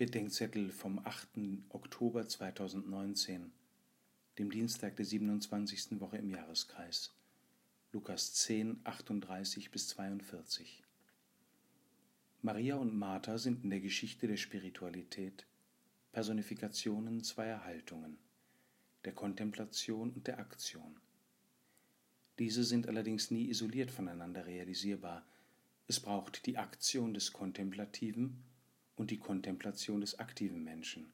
Bedenkzettel vom 8. Oktober 2019, dem Dienstag der 27. Woche im Jahreskreis. Lukas 10, 38 bis 42. Maria und Martha sind in der Geschichte der Spiritualität Personifikationen zweier Haltungen, der Kontemplation und der Aktion. Diese sind allerdings nie isoliert voneinander realisierbar. Es braucht die Aktion des Kontemplativen und die Kontemplation des aktiven Menschen.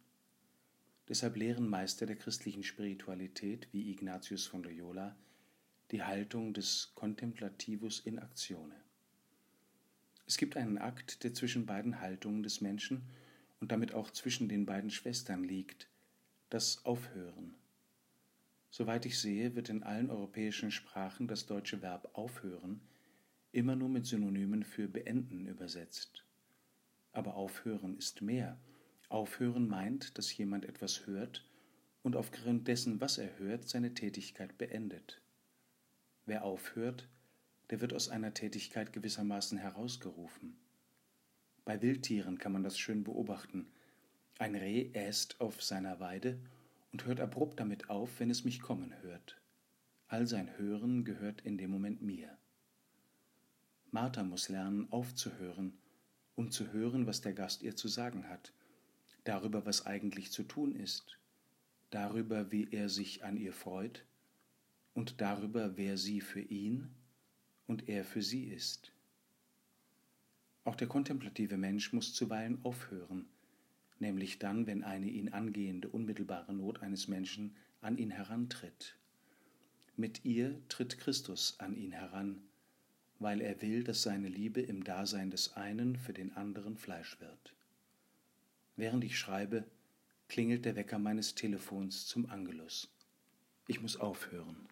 Deshalb lehren Meister der christlichen Spiritualität wie Ignatius von Loyola die Haltung des Contemplativus in Actione. Es gibt einen Akt, der zwischen beiden Haltungen des Menschen und damit auch zwischen den beiden Schwestern liegt, das Aufhören. Soweit ich sehe, wird in allen europäischen Sprachen das deutsche Verb aufhören immer nur mit Synonymen für beenden übersetzt. Aber aufhören ist mehr. Aufhören meint, dass jemand etwas hört und aufgrund dessen, was er hört, seine Tätigkeit beendet. Wer aufhört, der wird aus einer Tätigkeit gewissermaßen herausgerufen. Bei Wildtieren kann man das schön beobachten. Ein Reh äst auf seiner Weide und hört abrupt damit auf, wenn es mich kommen hört. All sein Hören gehört in dem Moment mir. Martha muss lernen, aufzuhören um zu hören, was der Gast ihr zu sagen hat, darüber, was eigentlich zu tun ist, darüber, wie er sich an ihr freut und darüber, wer sie für ihn und er für sie ist. Auch der kontemplative Mensch muss zuweilen aufhören, nämlich dann, wenn eine ihn angehende unmittelbare Not eines Menschen an ihn herantritt. Mit ihr tritt Christus an ihn heran, weil er will, dass seine Liebe im Dasein des einen für den anderen Fleisch wird. Während ich schreibe, klingelt der Wecker meines Telefons zum Angelus. Ich muss aufhören.